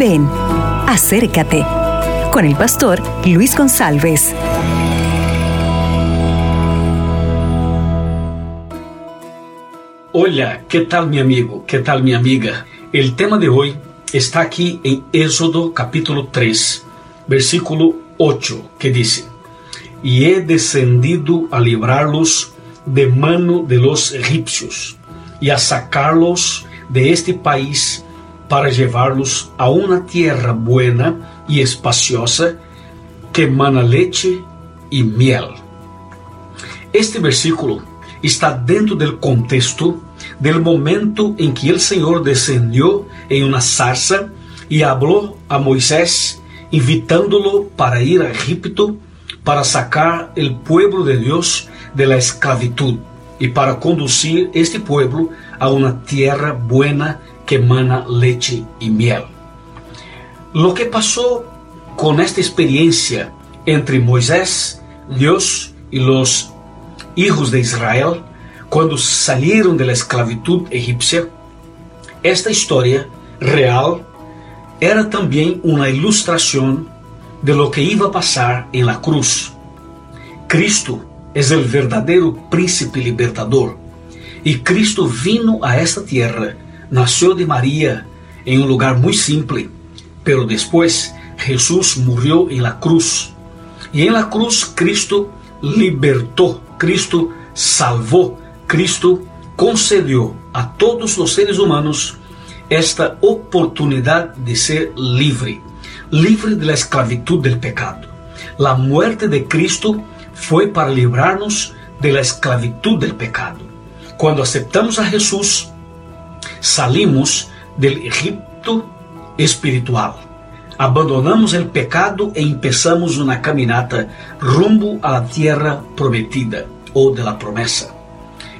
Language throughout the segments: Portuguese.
Ven, acércate con el pastor Luis González. Hola, ¿qué tal mi amigo? ¿Qué tal mi amiga? El tema de hoy está aquí en Éxodo capítulo 3, versículo 8, que dice, Y he descendido a librarlos de mano de los egipcios y a sacarlos de este país para llevarlos a una tierra buena y espaciosa que mana leche y miel. Este versículo está dentro del contexto del momento en que el Señor descendió en una zarza y habló a Moisés invitándolo para ir a Egipto para sacar el pueblo de Dios de la esclavitud y para conducir este pueblo a una tierra buena que emana leche y miel. Lo que pasó con esta experiencia entre Moisés, Dios y los hijos de Israel cuando salieron de la esclavitud egipcia, esta historia real era también una ilustración de lo que iba a pasar en la cruz. Cristo es el verdadero príncipe libertador y Cristo vino a esta tierra nació de María en un lugar muy simple, pero después Jesús murió en la cruz. Y en la cruz Cristo libertó, Cristo salvó, Cristo concedió a todos los seres humanos esta oportunidad de ser libre, libre de la esclavitud del pecado. La muerte de Cristo fue para librarnos de la esclavitud del pecado. Cuando aceptamos a Jesús, salimos del Egipto espiritual. Abandonamos el pecado e empezamos una caminata rumbo a la tierra prometida o de la promesa.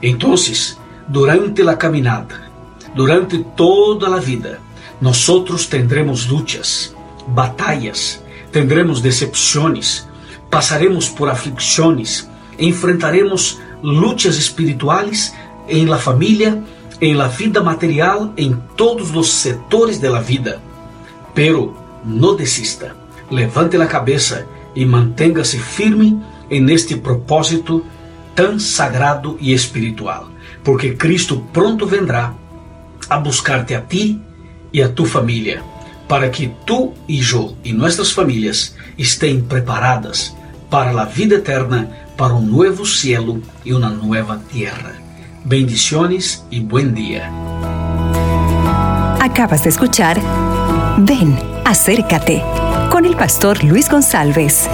Entonces, durante la caminata, durante toda la vida, nosotros tendremos luchas, batallas, tendremos decepciones, pasaremos por aflicciones, enfrentaremos luchas espirituales en la familia em la vida material em todos os setores de la vida. Pero no desista, levante la cabeza mantenha-se firme en este propósito tan sagrado e espiritual, porque Cristo pronto vendrá a buscarte a ti e a tu família, para que tu e eu e nossas famílias estejam preparadas para a vida eterna, para um novo cielo e uma nova terra. Bendiciones y buen día. Acabas de escuchar Ven, acércate con el pastor Luis González.